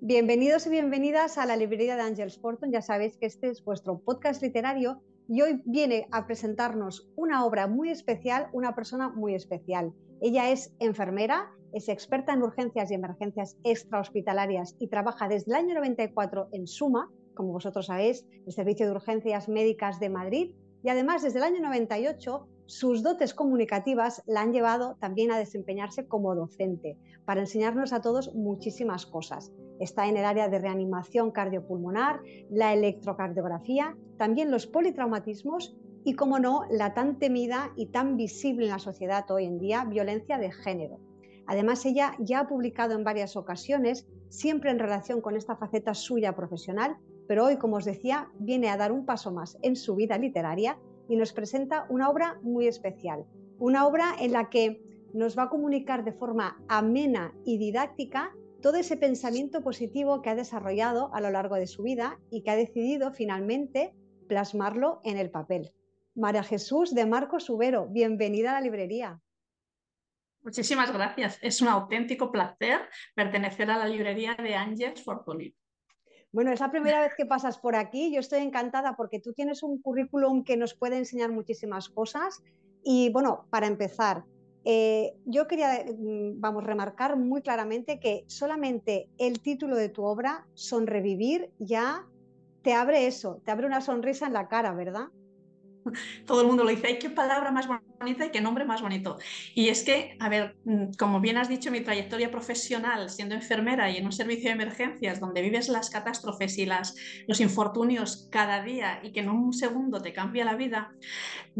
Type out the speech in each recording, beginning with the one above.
Bienvenidos y bienvenidas a la librería de Angels Fortune. Ya sabéis que este es vuestro podcast literario y hoy viene a presentarnos una obra muy especial, una persona muy especial. Ella es enfermera, es experta en urgencias y emergencias extrahospitalarias y trabaja desde el año 94 en SUMA, como vosotros sabéis, el Servicio de Urgencias Médicas de Madrid, y además desde el año 98 sus dotes comunicativas la han llevado también a desempeñarse como docente para enseñarnos a todos muchísimas cosas. Está en el área de reanimación cardiopulmonar, la electrocardiografía, también los politraumatismos y, como no, la tan temida y tan visible en la sociedad hoy en día, violencia de género. Además, ella ya ha publicado en varias ocasiones, siempre en relación con esta faceta suya profesional, pero hoy, como os decía, viene a dar un paso más en su vida literaria y nos presenta una obra muy especial, una obra en la que nos va a comunicar de forma amena y didáctica todo ese pensamiento positivo que ha desarrollado a lo largo de su vida y que ha decidido finalmente plasmarlo en el papel. María Jesús de Marcos Subero, bienvenida a la librería. Muchísimas gracias. Es un auténtico placer pertenecer a la librería de Ángeles Fortuny. Bueno, es la primera vez que pasas por aquí. Yo estoy encantada porque tú tienes un currículum que nos puede enseñar muchísimas cosas. Y bueno, para empezar, eh, yo quería, mm, vamos, remarcar muy claramente que solamente el título de tu obra, Sonrevivir, ya te abre eso, te abre una sonrisa en la cara, ¿verdad? todo el mundo lo dice, ¡ay, qué palabra más bonita y qué nombre más bonito! Y es que, a ver, mm, como bien has dicho, mi trayectoria profesional siendo enfermera y en un servicio de emergencias donde vives las catástrofes y las, los infortunios cada día y que en un segundo te cambia la vida,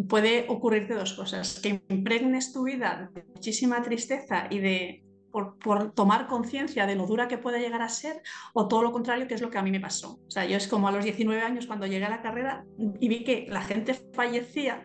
puede ocurrirte dos cosas, que impregnes tu vida de muchísima tristeza y de por, tomar conciencia de lo dura que puede llegar a ser o todo lo contrario, que es lo que a mí me pasó. O sea, yo es como a los 19 años cuando llegué a la carrera y vi que la gente fallecía,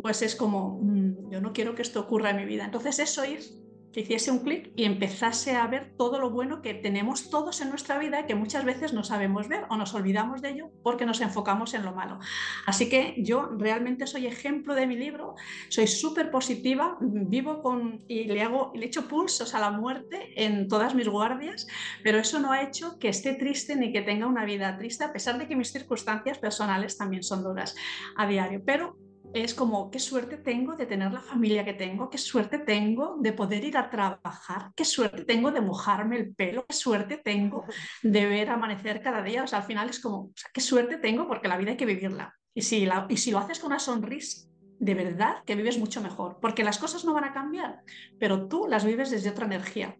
pues es como, mm, yo no quiero que esto ocurra en mi vida. Entonces eso es hiciese un clic y empezase a ver todo lo bueno que tenemos todos en nuestra vida y que muchas veces no sabemos ver o nos olvidamos de ello porque nos enfocamos en lo malo. Así que yo realmente soy ejemplo de mi libro, soy súper positiva, vivo con y le hago le echo pulsos a la muerte en todas mis guardias, pero eso no ha hecho que esté triste ni que tenga una vida triste a pesar de que mis circunstancias personales también son duras a diario, pero es como, qué suerte tengo de tener la familia que tengo, qué suerte tengo de poder ir a trabajar, qué suerte tengo de mojarme el pelo, qué suerte tengo de ver amanecer cada día. O sea, al final es como, qué suerte tengo porque la vida hay que vivirla. Y si, la, y si lo haces con una sonrisa, de verdad que vives mucho mejor, porque las cosas no van a cambiar, pero tú las vives desde otra energía.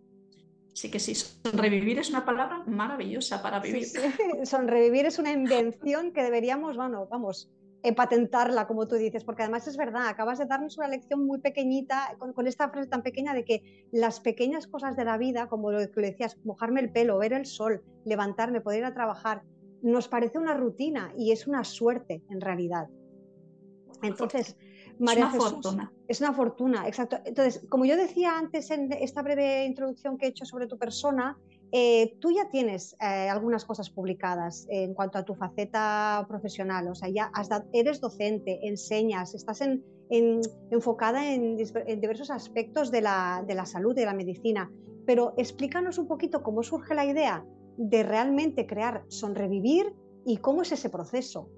Así que sí, sonrevivir es una palabra maravillosa para vivir. Sonrevivir es una invención que deberíamos, bueno, vamos, patentarla, como tú dices, porque además es verdad, acabas de darnos una lección muy pequeñita, con, esta frase tan pequeña de que las pequeñas cosas de la vida, como lo que decías, mojarme el pelo, ver el sol, levantarme, poder ir a trabajar, nos parece una rutina y es una suerte en realidad. Entonces, María es una fortuna. Es una fortuna, exacto. Entonces, como yo decía antes en esta breve introducción que he hecho sobre tu persona, eh, tú ya tienes eh, algunas cosas publicadas en cuanto a tu faceta profesional, o sea, ya eres docente, enseñas, estás enfocada en, diversos aspectos de la, de la salud, de la medicina, pero explícanos un poquito cómo surge la idea de realmente crear Sonrevivir y cómo es ese proceso.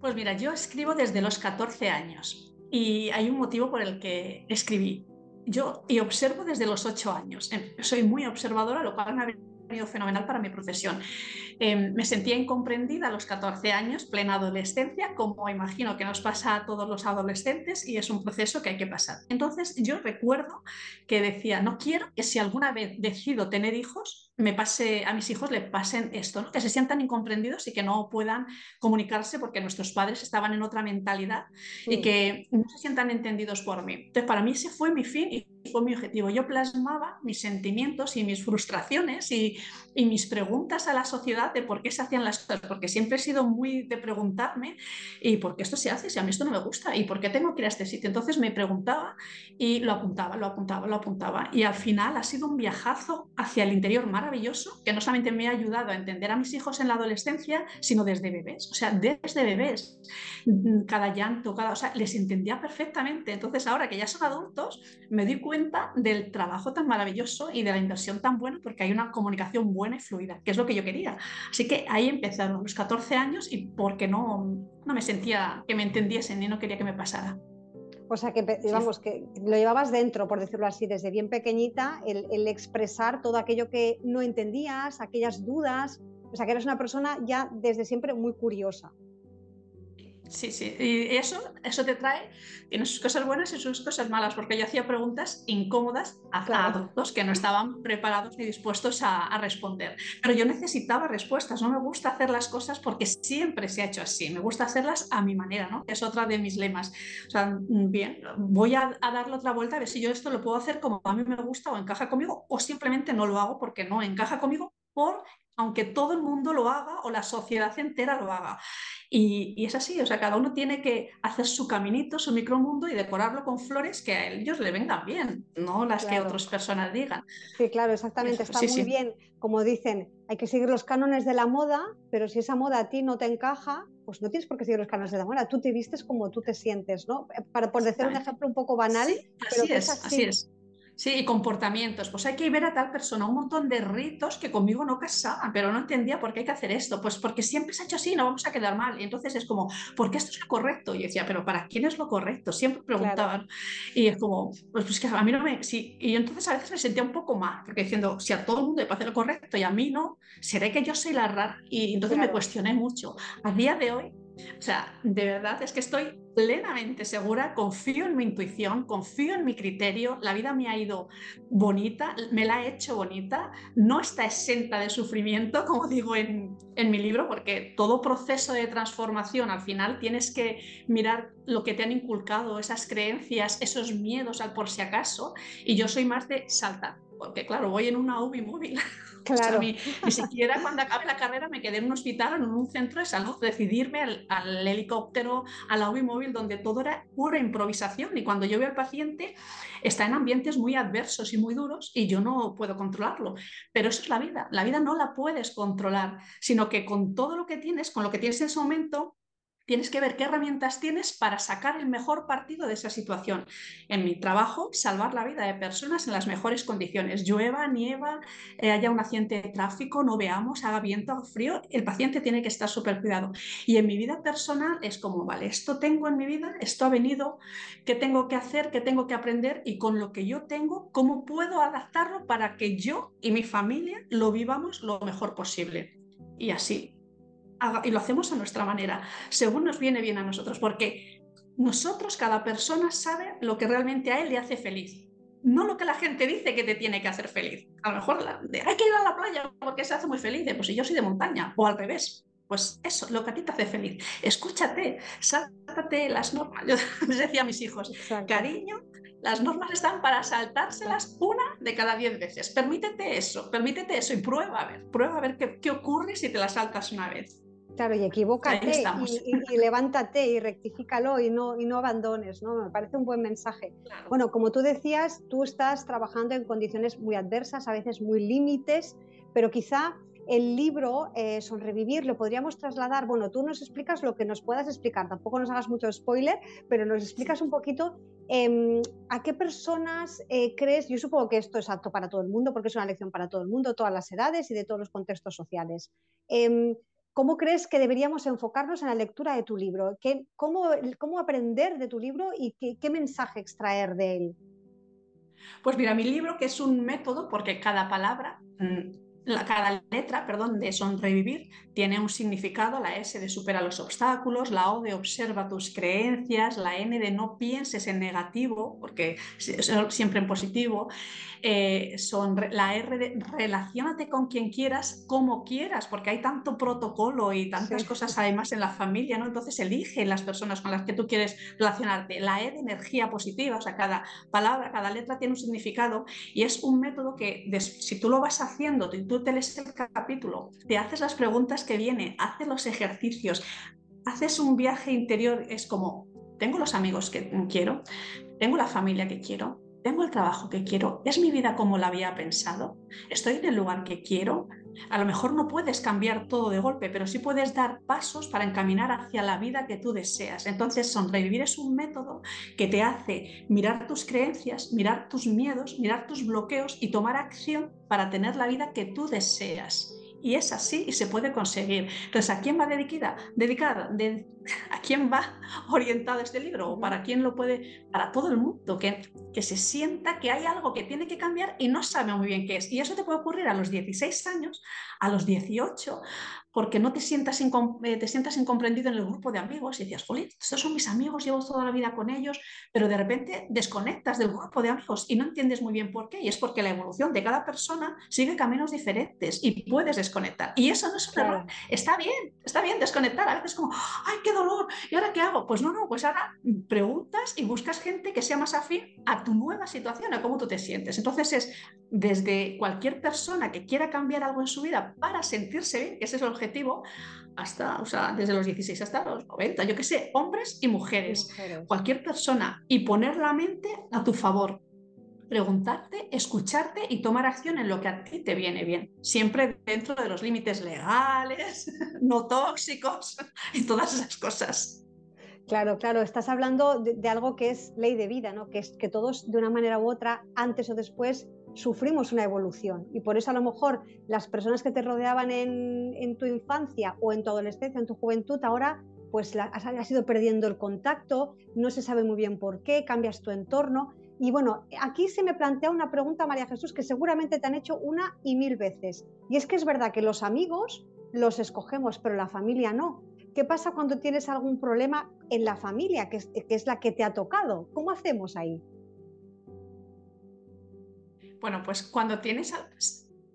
Pues mira, yo escribo desde los 14 años y hay un motivo por el que escribí yo y observo desde los ocho años. Em, soy muy observadora, lo cual me ha fenomenal para mi profesión. Em, me sentía incomprendida a los 14 años, plena adolescencia, como imagino que nos pasa a todos los adolescentes y es un proceso que hay que pasar. Entonces yo recuerdo que decía, no quiero que si alguna vez decido tener hijos, me pase, a mis hijos le pasen esto, que se sientan incomprendidos y que no puedan comunicarse porque nuestros padres estaban en otra mentalidad y que no se sientan entendidos por mí. Entonces, para mí ese fue mi fin y fue mi objetivo. Yo plasmaba mis sentimientos y mis frustraciones y, y mis preguntas a la sociedad de por qué se hacían las cosas, porque siempre he sido muy de preguntarme y por qué esto se hace si a mí esto no me gusta y por qué tengo que ir a este sitio. Entonces me preguntaba y lo apuntaba, lo apuntaba, lo apuntaba y al final ha sido un viajazo hacia el interior mar maravilloso que no solamente me ha ayudado a entender a mis hijos en la adolescencia, sino desde bebés. O sea, desde bebés, cada llanto, cada, o sea, les entendía perfectamente. Entonces, ahora que ya son adultos, me doy cuenta cuenta del trabajo tan maravilloso y de la inversión tan buena porque hay una comunicación buena y fluida, que es lo que yo quería. Así que ahí empezaron los 14 años y porque no, no me sentía que me entendiesen y no quería que me pasara. O sea que, digamos, que lo llevabas dentro, por decirlo así, desde bien pequeñita, el, el, expresar todo aquello que no entendías, aquellas dudas. O sea que eres una persona ya desde siempre muy curiosa. Sí, sí, y eso, eso te trae, tiene sus cosas buenas y sus cosas malas, porque yo hacía preguntas incómodas a adultos que no estaban preparados ni dispuestos a, a, responder. Pero yo necesitaba respuestas, no me gusta hacer las cosas porque siempre se ha hecho así, me gusta hacerlas a mi manera, ¿no? Es otra de mis lemas. O sea, bien, voy a, a darle otra vuelta a ver si yo esto lo puedo hacer como a mí me gusta o encaja conmigo, o simplemente no lo hago porque no encaja conmigo por aunque todo el mundo lo haga o la sociedad entera lo haga. Y, es así, o sea, cada uno tiene que hacer su caminito, su micromundo y decorarlo con flores que a ellos le vengan bien, no las que otras personas digan. Sí, claro, exactamente, está muy bien. Como dicen, hay que seguir los cánones de la moda, pero si esa moda a ti no te encaja, pues no tienes por qué seguir los cánones de la moda, tú te vistes como tú te sientes, ¿no? Para, por decir un ejemplo un poco banal, así es, así es. Sí, y comportamientos. Pues hay que ver a tal persona, un montón de ritos que conmigo no casaban, pero no entendía por qué hay que hacer esto. Pues porque siempre se ha hecho así, no vamos a quedar mal. Y entonces es como, ¿por qué esto es lo correcto? Y yo decía, ¿pero para quién es lo correcto? Siempre preguntaban. Y es como, pues, pues, que a mí no me. Sí. Y entonces a veces me sentía un poco mal, porque diciendo, si a todo el mundo le parece lo correcto y a mí no, ¿seré que yo soy la rara? Y entonces me cuestioné mucho. A día de hoy, o sea, de verdad es que estoy plenamente segura, confío en mi intuición, confío en mi criterio, la vida me ha ido bonita, me la ha hecho bonita, no está exenta de sufrimiento, como digo en, en mi libro, porque todo proceso de transformación al final tienes que mirar lo que te han inculcado, esas creencias, esos miedos al por si acaso, y yo soy más de saltar porque claro, voy en una UBI móvil. Claro. ni, siquiera cuando acabe la carrera me quedé en un hospital o en un centro de salud, decidirme al, helicóptero, a la UBI móvil, donde todo era pura improvisación. Y cuando yo veo al paciente, está en ambientes muy adversos y muy duros y yo no puedo controlarlo. Pero eso es la vida. La vida no la puedes controlar, sino que con todo lo que tienes, con lo que tienes en ese momento, tienes que ver qué herramientas tienes para sacar el mejor partido de esa situación. En mi trabajo, salvar la vida de personas en las mejores condiciones. Llueva, nieva, eh, haya un accidente de tráfico, no veamos, haga viento, haga frío, el paciente tiene que estar súper cuidado. Y en mi vida personal es como, vale, esto tengo en mi vida, esto ha venido, ¿qué tengo que hacer, qué tengo que aprender? Y con lo que yo tengo, ¿cómo puedo adaptarlo para que yo y mi familia lo vivamos lo mejor posible? Y así, y lo hacemos a nuestra manera, según nos viene bien a nosotros, porque nosotros, cada persona sabe lo que realmente a él le hace feliz, no lo que la gente dice que te tiene que hacer feliz. A lo mejor hay que ir a la playa porque se hace muy feliz, pues si yo soy de montaña, o al revés. Pues eso, lo que a ti te hace feliz. Escúchate, sáltate las normas. Yo les decía a mis hijos, cariño, las normas están para saltárselas una de cada diez veces. Permítete eso, permítete eso y prueba a ver, prueba a ver qué, qué ocurre si te las saltas una vez. Claro, y equivócate y, levántate y rectifícalo y no, y no abandones, ¿no? Me parece un buen mensaje. Bueno, como tú decías, tú estás trabajando en condiciones muy adversas, a veces muy límites, pero quizá el libro eh, Sonrevivir lo podríamos trasladar, bueno, tú nos explicas lo que nos puedas explicar, tampoco nos hagas mucho spoiler, pero nos explicas un poquito em, a qué personas eh, crees, yo supongo que esto es apto para todo el mundo, porque es una lección para todo el mundo, todas las edades y de todos los contextos sociales. ¿Cómo crees que deberíamos enfocarnos en la lectura de tu libro? ¿Qué, cómo, cómo, aprender de tu libro y qué, qué mensaje extraer de él? Pues mira, mi libro, que es un método, porque cada palabra mm, la, cada letra, perdón, de sonrevivir tiene un significado, la S de supera los obstáculos, la O de observa tus creencias, la N de no pienses en negativo, porque siempre en positivo, eh, son, la R de relacionate con quien quieras, como quieras, porque hay tanto protocolo y tantas cosas además en la familia, ¿no? Entonces elige las personas con las que tú quieres relacionarte. La E de energía positiva, o sea, cada palabra, cada letra tiene un significado y es un método que si tú lo vas haciendo, tú te lees el capítulo, te haces las preguntas que vienen, haces los ejercicios, haces un viaje interior, es como, tengo los amigos que quiero, tengo la familia que quiero, tengo el trabajo que quiero, es mi vida como la había pensado, estoy en el lugar que quiero, A lo mejor no puedes cambiar todo de golpe, pero sí puedes dar pasos para encaminar hacia la vida que tú deseas. Entonces, sonrevivir es un método que te hace mirar tus creencias, mirar tus miedos, mirar tus bloqueos y tomar acción para tener la vida que tú deseas. Y es así y se puede conseguir. Entonces, ¿a quién va dedicada? dedicada ¿A quién va orientado este libro? ¿O para quién lo puede? Para todo el mundo, que, que se sienta que hay algo que tiene que cambiar y no sabe muy bien qué es. Y eso te puede ocurrir a los 16 años, a los 18, porque no te sientas, eh, te sientas incomprendido en el grupo de amigos y decías, jolín, estos son mis amigos, llevo toda la vida con ellos, pero de repente desconectas del grupo de amigos y no entiendes muy bien por qué. Y es porque la evolución de cada persona sigue caminos diferentes y puedes desconectar. Y eso no es un error. Está bien, está bien desconectar. A veces como, ay, qué dolor, ¿y ahora qué hago? Pues no, no, pues ahora preguntas y buscas gente que sea más afín a tu nueva situación, a cómo tú te sientes. Entonces es desde cualquier persona que quiera cambiar algo en su vida para sentirse bien, que ese es el objetivo, hasta, o sea, desde los 16 hasta los 90, yo qué sé, hombres y mujeres, cualquier persona, y poner la mente a tu favor. Preguntarte, escucharte y tomar acción en lo que a ti te viene bien, siempre dentro de los límites legales, no tóxicos y todas esas cosas. Claro, claro, estás hablando de, algo que es ley de vida, ¿no? Que es que todos de una manera u otra, antes o después, sufrimos una evolución y por eso a lo mejor las personas que te rodeaban en, tu infancia o en tu adolescencia, en tu juventud, ahora pues has, ido perdiendo el contacto, no se sabe muy bien por qué, cambias tu entorno. Y bueno, aquí se me plantea una pregunta, María Jesús, que seguramente te han hecho una y mil veces. Y es que es verdad que los amigos los escogemos, pero la familia no. ¿Qué pasa cuando tienes algún problema en la familia, que que es la que te ha tocado? ¿Cómo hacemos ahí? Bueno, pues cuando tienes...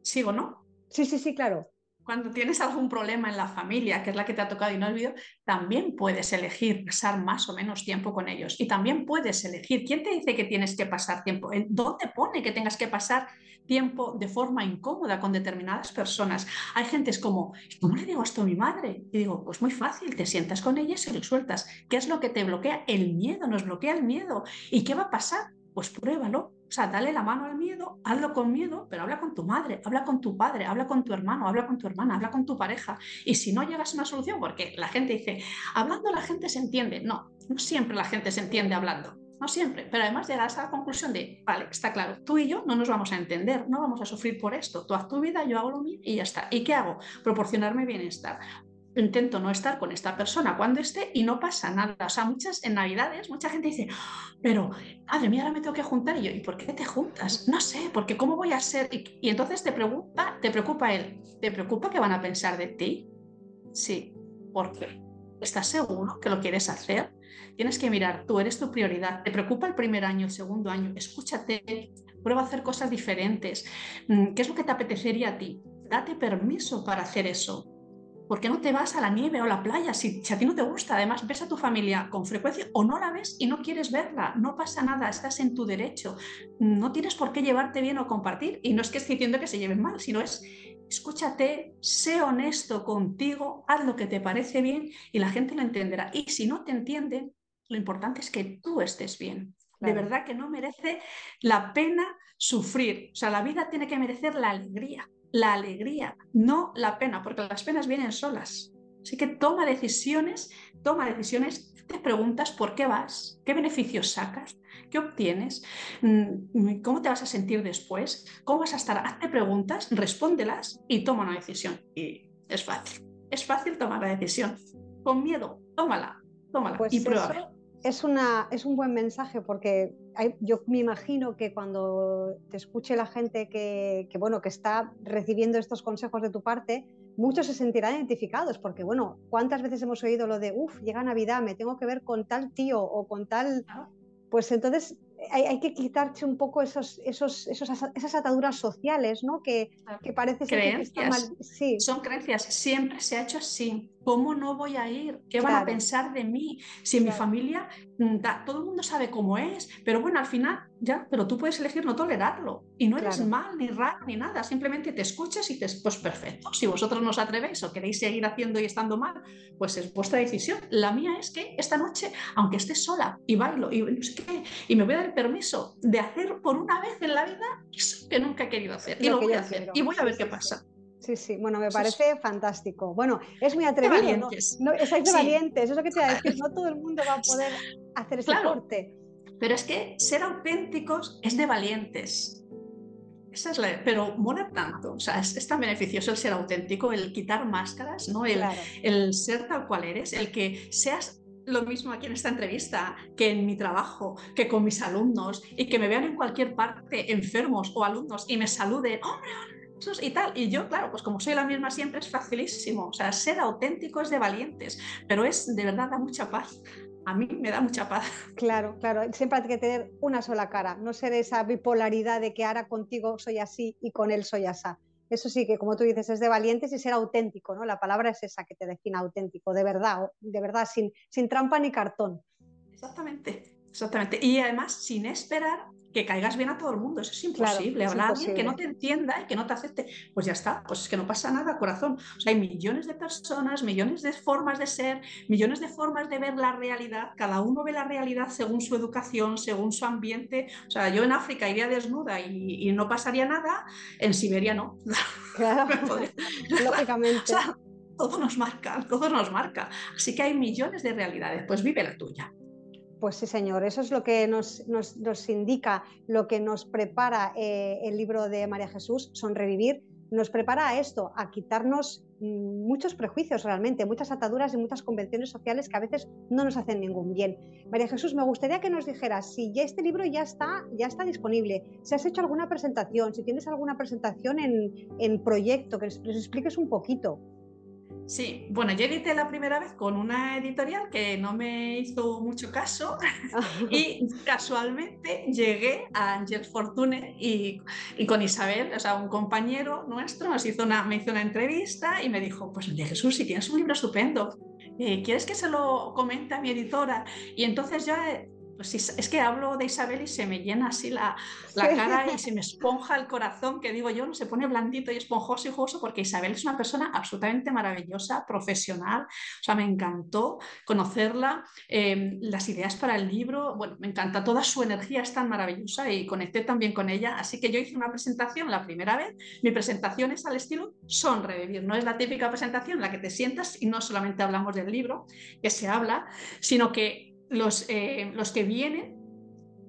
Sigo, ¿no? Sí, sí, sí, claro. Cuando tienes algún problema en la familia, que es la que te ha tocado y no olvido, también puedes elegir pasar más o menos tiempo con ellos. Y también puedes elegir quién te dice que tienes que pasar tiempo, dónde pone que tengas que pasar tiempo de forma incómoda con determinadas personas. Hay gente es como, ¿cómo le digo esto a mi madre? Y digo, pues muy fácil, te sientas con ella y se lo sueltas. ¿Qué es lo que te bloquea? El miedo, nos bloquea el miedo. ¿Y qué va a pasar? Pues pruébalo, o sea, dale la mano al miedo, hazlo con miedo, pero habla con tu madre, habla con tu padre, habla con tu hermano, habla con tu hermana, habla con tu pareja. Y si no llegas a una solución, porque la gente dice, hablando la gente se entiende. No, no siempre la gente se entiende hablando. No siempre, pero además llegas a la conclusión de, vale, está claro, tú y yo no nos vamos a entender, no vamos a sufrir por esto. Tú haz tu vida, yo hago lo mío y ya está. ¿Y qué hago? Proporcionarme bienestar intento no estar con esta persona cuando esté y no pasa nada. O sea, muchas en Navidades, mucha gente dice, pero madre mía, ahora me tengo que juntar. Y yo, ¿y por qué te juntas? No sé, porque ¿cómo voy a ser? Y, entonces te preocupa, te preocupa él, ¿te preocupa qué van a pensar de ti? Sí, ¿por qué? ¿Estás seguro que lo quieres hacer? Tienes que mirar, tú eres tu prioridad. ¿Te preocupa el primer año, el segundo año? Escúchate, prueba a hacer cosas diferentes. Mm, ¿Qué es lo que te apetecería a ti? Date permiso para hacer eso ¿Por qué no te vas a la nieve o a la playa si, a ti no te gusta? Además, ves a tu familia con frecuencia o no la ves y no quieres verla. No pasa nada, estás en tu derecho. No tienes por qué llevarte bien o compartir. Y no es que esté diciendo que se lleven mal, sino es escúchate, sé honesto contigo, haz lo que te parece bien y la gente lo entenderá. Y si no te entienden, lo importante es que tú estés bien. De verdad que no merece la pena sufrir. O sea, la vida tiene que merecer la alegría la alegría, no la pena, porque las penas vienen solas. Así que toma decisiones, toma decisiones, te preguntas por qué vas, qué beneficios sacas, qué obtienes, mm, cómo te vas a sentir después, cómo vas a estar. Hazte preguntas, respóndelas y toma una decisión. Y es fácil, es fácil tomar la decisión. Con miedo, tómala, tómala pues y prueba es, una, es un buen mensaje porque yo me imagino que cuando te escuche la gente que, bueno, que está recibiendo estos consejos de tu parte, muchos se sentirán identificados porque, bueno, ¿cuántas veces hemos oído lo de, uff, llega Navidad, me tengo que ver con tal tío o con tal... Pues entonces hay, que quitarse un poco esos, esos, esas ataduras sociales, ¿no? Que, que parece ser que están mal. Sí. Son creencias, siempre se ha hecho así. ¿Cómo no voy a ir? ¿Qué van a pensar de mí? Si en mi familia mm, todo el mundo sabe cómo es, pero bueno, al final ya, pero tú puedes elegir no tolerarlo y no eres mal ni raro ni nada, simplemente te escuchas y dices, pues perfecto, si vosotros no os atrevéis o queréis seguir haciendo y estando mal, pues es vuestra decisión. La mía es que esta noche, aunque esté sola y bailo y no sé qué, y me voy a dar el permiso de hacer por una vez en la vida eso que nunca he querido hacer y lo, voy a hacer y voy a ver qué pasa. Sí, sí, bueno, me parece fantástico. Bueno, es muy atrevido, de valientes. ¿no? es de valientes, eso es lo que te voy a decir, no todo el mundo va a poder hacer ese corte. Pero es que ser auténticos es de valientes. Esa es la, pero mola tanto, o sea, es, tan beneficioso el ser auténtico, el quitar máscaras, ¿no? El, el ser tal cual eres, el que seas lo mismo aquí en esta entrevista, que en mi trabajo, que con mis alumnos y que me vean en cualquier parte enfermos o alumnos y me saluden, hombre, y tal. Y yo, claro, pues como soy la misma siempre es facilísimo. O sea, ser auténtico es de valientes, pero es de verdad da mucha paz. A mí me da mucha paz. Claro, claro. Siempre hay que tener una sola cara, no ser esa bipolaridad de que ahora contigo soy así y con él soy así. Eso sí que, como tú dices, es de valientes y ser auténtico, ¿no? La palabra es esa que te define auténtico, de verdad, de verdad, sin, sin trampa ni cartón. Exactamente, exactamente. Y además, sin esperar que caigas bien a todo el mundo. Eso es imposible. Hablar a alguien que no te entienda y que no te acepte, pues ya está, pues es que no pasa nada, corazón. O sea, hay millones de personas, millones de formas de ser, millones de formas de ver la realidad. Cada uno ve la realidad según su educación, según su ambiente. O sea, yo en África iría desnuda y, no pasaría nada, en Siberia no. Claro, lógicamente. todo nos marca, todo nos marca. Así que hay millones de realidades, pues vive la tuya. Pues sí, señor, eso es lo que nos, indica, lo que nos prepara eh, el libro de María Jesús, Son Revivir, nos prepara a esto, a quitarnos mm, muchos prejuicios realmente, muchas ataduras y muchas convenciones sociales que a veces no nos hacen ningún bien. María Jesús, me gustaría que nos dijeras si ya este libro ya está, ya está disponible, si has hecho alguna presentación, si tienes alguna presentación en, en proyecto, que nos expliques un poquito. Sí, bueno, yo edité la primera vez con una editorial que no me hizo mucho caso y casualmente llegué a Angel Fortune y, con Isabel, o sea, un compañero nuestro, nos hizo una, me hizo una entrevista y me dijo, pues Jesús, si tienes un libro estupendo, eh, ¿quieres que se lo comente a mi editora? Y entonces yo pues es que hablo de Isabel y se me llena así la, cara y se me esponja el corazón, que digo yo, no se pone blandito y esponjoso y jugoso, porque Isabel es una persona absolutamente maravillosa, profesional, o sea, me encantó conocerla, em, las ideas para el libro, bueno, me encanta, toda su energía es tan maravillosa y conecté también con ella, así que yo hice una presentación la primera vez, mi presentación es al estilo son revivir, no es la típica presentación en la que te sientas y no solamente hablamos del libro, que se habla, sino que los, eh, los que vienen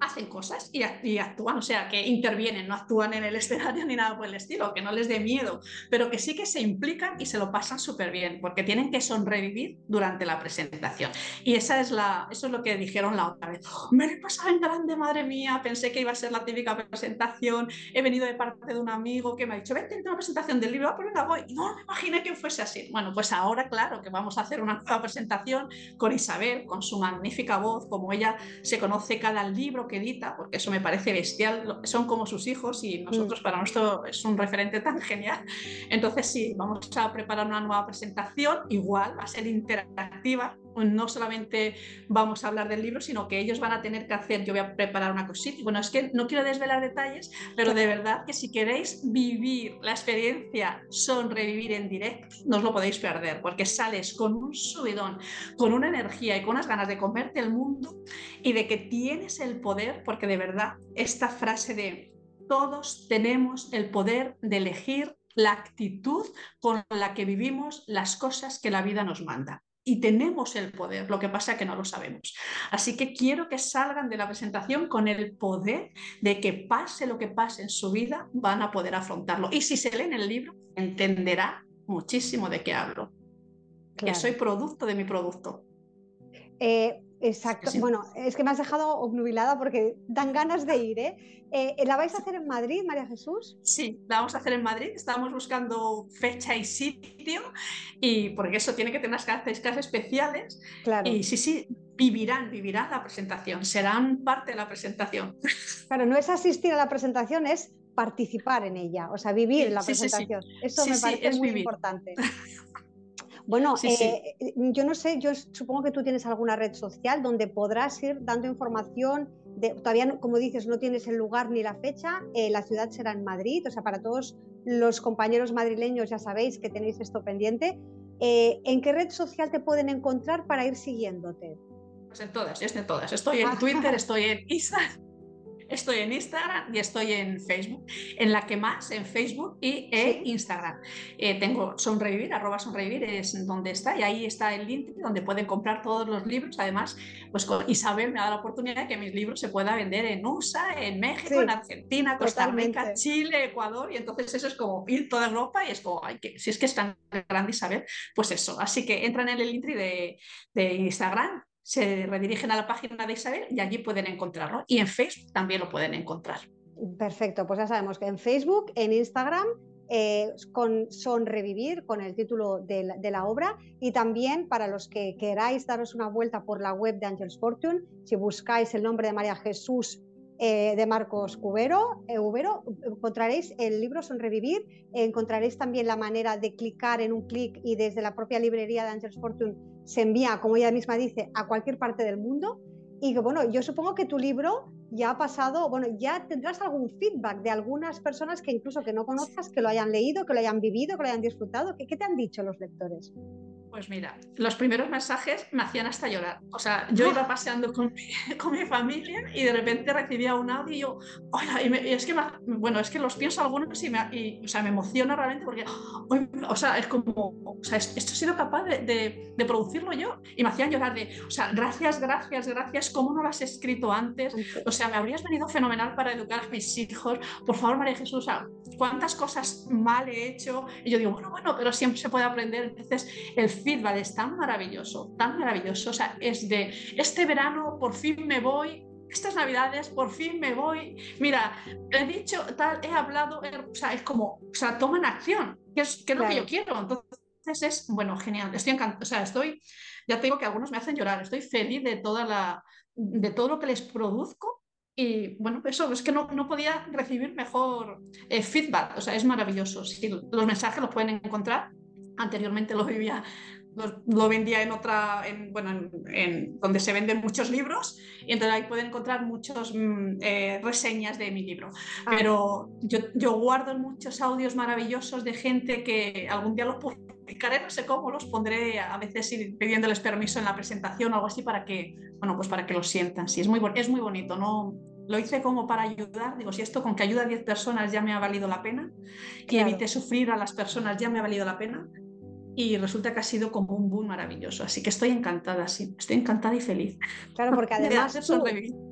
hacen cosas y, actúan, o sea, que intervienen, no actúan en el escenario ni nada por el estilo, que no les dé miedo, pero que sí que se implican y se lo pasan súper bien, porque tienen que sonrevivir durante la presentación. Y esa es la, eso es lo que dijeron la otra vez. me lo he pasado en grande, madre mía, pensé que iba a ser la típica presentación, he venido de parte de un amigo que me ha dicho, vente, una presentación del libro, ah, pues voy. No, me imaginé que fuese así. Bueno, pues ahora, claro, que vamos a hacer una nueva presentación con Isabel, con su magnífica voz, como ella se conoce cada libro edita, porque eso me parece bestial, son como sus hijos y nosotros mm. para nosotros es un referente tan genial. Entonces sí, vamos a preparar una nueva presentación, igual va a ser interactiva, no solamente vamos a hablar del libro, sino que ellos van a tener que hacer, yo voy a preparar una cosita, bueno, es que no quiero desvelar detalles, pero de verdad que si queréis vivir la experiencia, son revivir en directo, no os lo podéis perder, porque sales con un subidón, con una energía y con unas ganas de comerte el mundo y de que tienes el poder, porque de verdad esta frase de todos tenemos el poder de elegir la actitud con la que vivimos las cosas que la vida nos manda y tenemos el poder, lo que pasa es que no lo sabemos. Así que quiero que salgan de la presentación con el poder de que pase lo que pase en su vida, van a poder afrontarlo. Y si se leen el libro, entenderá muchísimo de qué hablo. Que soy producto de mi producto. Eh, Exacto. Bueno, es que me has dejado obnubilada porque dan ganas de ir. ¿eh? ¿eh? ¿La vais a hacer en Madrid, María Jesús? Sí, la vamos a hacer en Madrid. Estamos buscando fecha y sitio y porque eso tiene que tener unas características especiales. Claro. Y sí, sí, vivirán, vivirán la presentación, serán parte de la presentación. Claro, no es asistir a la presentación, es participar en ella, o sea, vivir la presentación. eso me parece muy importante. Bueno, eh, eh, yo no sé, yo supongo que tú tienes alguna red social donde podrás ir dando información. De, todavía, como dices, no tienes el lugar ni la fecha. Eh, la ciudad será en Madrid, o sea, para todos los compañeros madrileños ya sabéis que tenéis esto pendiente. ¿En qué red social te pueden encontrar para ir siguiéndote? Pues en todas, yo estoy en todas. Estoy en Twitter, estoy en Instagram estoy en Instagram y estoy en Facebook. En la que más, en Facebook y en Instagram. Eh, tengo Sonrevivir, arroba Sonrevivir es donde está y ahí está el link donde pueden comprar todos los libros. Además, pues con Isabel me ha dado la oportunidad de que mis libros se puedan vender en USA, en México, en Argentina, Costa Rica, Chile, Ecuador y entonces eso es como ir toda Europa y es como, ay, que, si es que es tan grande Isabel, pues eso. Así que entran en el link de, de Instagram se redirigen a la página de Isabel y allí pueden encontrarlo. Y en Facebook también lo pueden encontrar. Perfecto, pues ya sabemos que en Facebook, en Instagram, eh, con Son Revivir, con el título de la, obra, y también para los que queráis daros una vuelta por la web de Angels Fortune, si buscáis el nombre de María Jesús eh, de Marcos Cubero, eh, encontraréis el libro Son Revivir, encontraréis también la manera de clicar en un clic y desde la propia librería de Angels Fortune se envía, como ella misma dice, a cualquier parte del mundo. Y que bueno, yo supongo que tu libro ya ha pasado, bueno, ya tendrás algún feedback de algunas personas que incluso que no conozcas, que lo hayan leído, que lo hayan vivido, que lo hayan disfrutado. ¿Qué, qué te han dicho los lectores? Pues mira, los primeros mensajes me hacían hasta llorar. O sea, yo iba paseando con mi, con mi familia y de repente recibía un audio y yo, hola, y, es que, bueno, es que los pienso algunos y me, y, o sea, me emociona realmente porque, o sea, es como, o sea, esto he sido capaz de, de, producirlo yo y me hacían llorar de, o sea, gracias, gracias, gracias, ¿cómo no lo has escrito antes? O sea, me habrías venido fenomenal para educar a mis hijos. Por favor, María Jesús, o sea, ¿cuántas cosas mal he hecho? Y yo digo, bueno, bueno, pero siempre se puede aprender. Entonces, el feedback es tan maravilloso, tan maravilloso. O sea, es de este verano por fin me voy, estas navidades por fin me voy. Mira, he dicho tal, he hablado, o sea, es como, o sea, toman acción, que es, que es lo que yo quiero. Entonces es, bueno, genial. Estoy encantado, o sea, estoy, ya te digo que algunos me hacen llorar, estoy feliz de toda la, de todo lo que les produzco. Y bueno, eso es que no, no podía recibir mejor eh, feedback, o sea, es maravilloso. Sí, los mensajes los pueden encontrar anteriormente lo vivía lo, vendía en otra, en, bueno, en, donde se venden muchos libros y entonces ahí pueden encontrar muchas mm, eh, reseñas de mi libro. Ah. Pero yo, yo, guardo muchos audios maravillosos de gente que algún día los publicaré, no sé cómo, los pondré a veces pidiéndoles permiso en la presentación o algo así para que, bueno, pues para que lo sientan. Sí, es muy, es muy bonito, ¿no? Lo hice como para ayudar, digo, si esto con que ayuda a 10 personas ya me ha valido la pena, que evite sufrir a las personas ya me ha valido la pena, y resulta que ha sido como un boom maravilloso. Así que estoy encantada, sí, estoy encantada y feliz. Claro, porque además tú,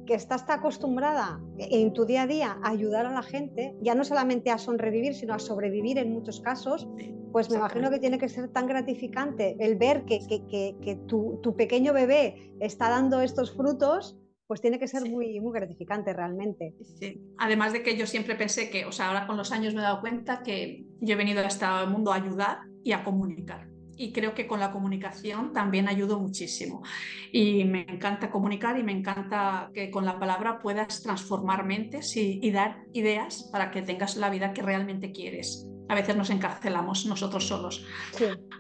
que estás acostumbrada en tu día a día a ayudar a la gente, ya no solamente a sonrevivir, sino a sobrevivir en muchos casos, pues me imagino que tiene que ser tan gratificante el ver que, que, que, tu, tu, pequeño bebé está dando estos frutos. Pues tiene que ser muy, muy gratificante realmente. Sí. Además de que yo siempre pensé que, o sea, ahora con los años me he dado cuenta que yo he venido a este mundo a ayudar y a comunicar. Y creo que con la comunicación también ayudo muchísimo. Y me encanta comunicar y me encanta que con la palabra puedas transformar mentes y, dar ideas para que tengas la vida que realmente quieres. A veces nos encarcelamos nosotros solos.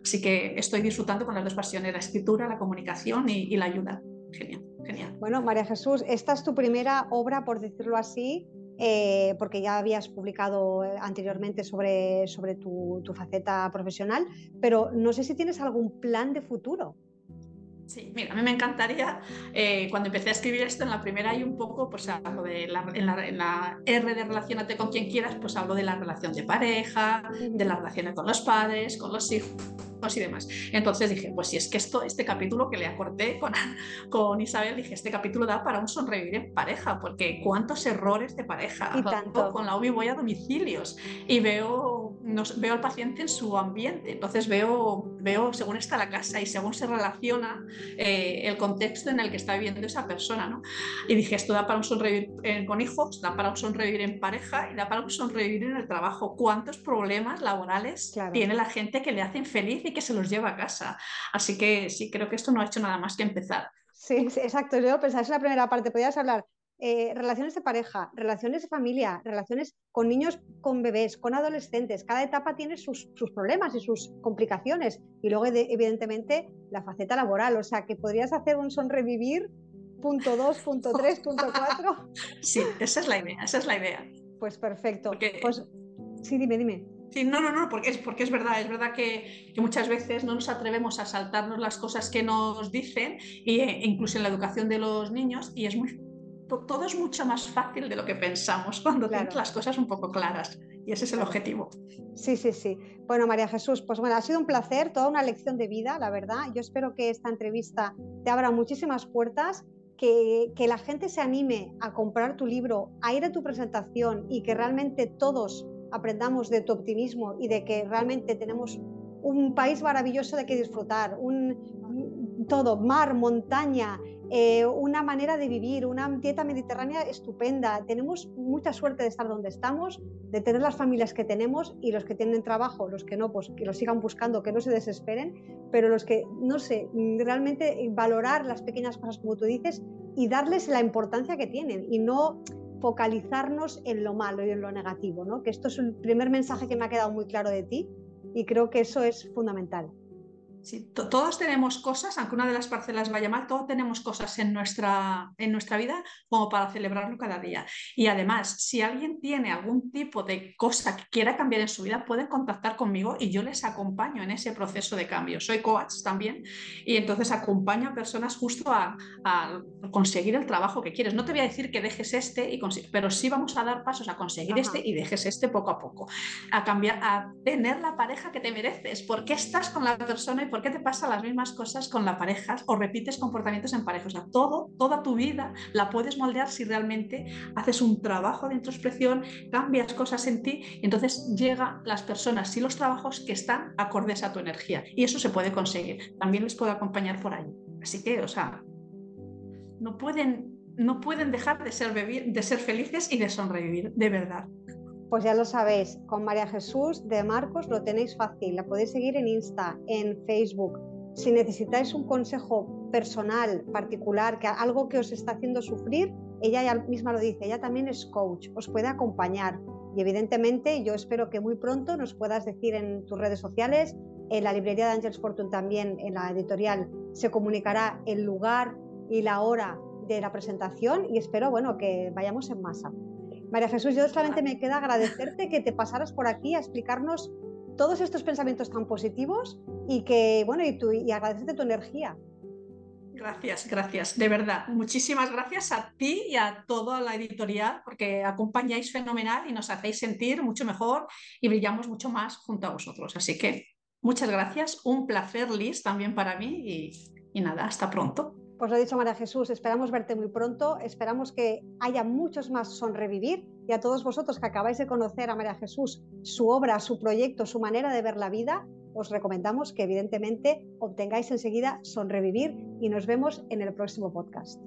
Así que estoy disfrutando con las dos pasiones, la escritura, la comunicación y, y la ayuda. Genial, genial. Bueno, María Jesús, esta es tu primera obra, por decirlo así, eh, porque ya habías publicado eh, anteriormente sobre, sobre tu, faceta profesional, pero no sé si tienes algún plan de futuro. Sí, mira, a mí me encantaría, eh, cuando empecé a escribir esto, en la primera hay un poco, pues hablo de la, en, la, en, la, R de relacionate con quien quieras, pues hablo de la relación de pareja, de las relaciones con los padres, con los hijos y demás. Entonces dije, pues si es que esto, este capítulo que le acorté con, con Isabel, dije, este capítulo da para un sonreír en pareja, porque cuántos errores de pareja. Y tanto. Con la UBI voy a domicilios y veo, veo al paciente en su ambiente. Entonces veo, veo según está la casa y según se relaciona eh, el contexto en el que está viviendo esa persona. ¿no? Y dije, esto da para un sonreír con hijos, da para un sonreír en pareja y da para un sonreír en el trabajo. ¿Cuántos problemas laborales tiene la gente que le hacen feliz que se los lleva a casa. Así que sí, creo que esto no ha hecho nada más que empezar. Sí, exacto. Yo pensaba, es la primera parte. Podrías hablar eh, relaciones de pareja, relaciones de familia, relaciones con niños, con bebés, con adolescentes. Cada etapa tiene sus, problemas y sus complicaciones. Y luego, evidentemente, la faceta laboral. O sea, que podrías hacer un sonrevivir punto 2, punto 3, punto 4. Sí, esa es la idea, esa es la idea. Pues perfecto. Pues, sí, dime, dime. Sí, no, no, no, porque es, porque es verdad, es verdad que, muchas veces no nos atrevemos a saltarnos las cosas que nos dicen, e incluso en la educación de los niños, y es muy todo es mucho más fácil de lo que pensamos cuando tienes las cosas un poco claras. Y ese es el objetivo. Sí, sí, sí. Bueno, María Jesús, pues bueno, ha sido un placer, toda una lección de vida, la verdad. Yo espero que esta entrevista te abra muchísimas puertas, que, que la gente se anime a comprar tu libro, a ir a tu presentación y que realmente todos aprendamos de tu optimismo y de que realmente tenemos un país maravilloso de que disfrutar, un, todo, mar, montaña, eh, una manera de vivir, una dieta mediterránea estupenda. Tenemos mucha suerte de estar donde estamos, de tener las familias que tenemos y los que tienen trabajo, los que no, pues que lo sigan buscando, que no se desesperen, pero los que, no sé, realmente valorar las pequeñas cosas como tú dices y darles la importancia que tienen y no focalizarnos en lo malo y en lo negativo, ¿no? Que esto es el primer mensaje que me ha quedado muy claro de ti y creo que eso es fundamental. Sí, todos tenemos cosas, aunque una de las parcelas vaya mal, todos tenemos cosas en nuestra, en nuestra vida como para celebrarlo cada día. Y además, si alguien tiene algún tipo de cosa que quiera cambiar en su vida, pueden contactar conmigo y yo les acompaño en ese proceso de cambio. Soy coach también y entonces acompaño a personas justo a, conseguir el trabajo que quieres. No te voy a decir que dejes este, y pero sí vamos a dar pasos a conseguir este y dejes este poco a poco. A cambiar, a tener la pareja que te mereces. ¿Por qué estás con la persona por qué te pasan las mismas cosas con la pareja o repites comportamientos en pareja. Todo, toda tu vida la puedes moldear si realmente haces un trabajo de introspección, cambias cosas en ti y entonces llegan las personas y los trabajos que están acordes a tu energía. Y eso se puede conseguir. También les puedo acompañar por ahí. Así que, o sea, no pueden, no pueden dejar de ser, de ser felices y de sonreír, de verdad. Pues ya lo sabéis, con María Jesús de Marcos lo tenéis fácil, la podéis seguir en Insta, en Facebook. Si necesitáis un consejo personal, particular, que algo que os está haciendo sufrir, ella ya misma lo dice, ella también es coach, os puede acompañar. Y evidentemente yo espero que muy pronto nos puedas decir en tus redes sociales, en la librería de Angels Fortune también, en la editorial, se comunicará el lugar y la hora de la presentación y espero bueno, que vayamos en masa. María Jesús, yo solamente me queda agradecerte que te pasaras por aquí a explicarnos todos estos pensamientos tan positivos y que, bueno, y, tu, y agradecerte tu energía. Gracias, gracias, de verdad. Muchísimas gracias a ti y a toda la editorial porque acompañáis fenomenal y nos hacéis sentir mucho mejor y brillamos mucho más junto a vosotros. Así que muchas gracias, un placer, Liz, también para mí y, y nada, hasta pronto. Pues lo ha dicho María Jesús, esperamos verte muy pronto, esperamos que haya muchos más Sonrevivir y a todos vosotros que acabáis de conocer a María Jesús, su obra, su proyecto, su manera de ver la vida, os recomendamos que evidentemente obtengáis enseguida Sonrevivir y nos vemos en el próximo podcast.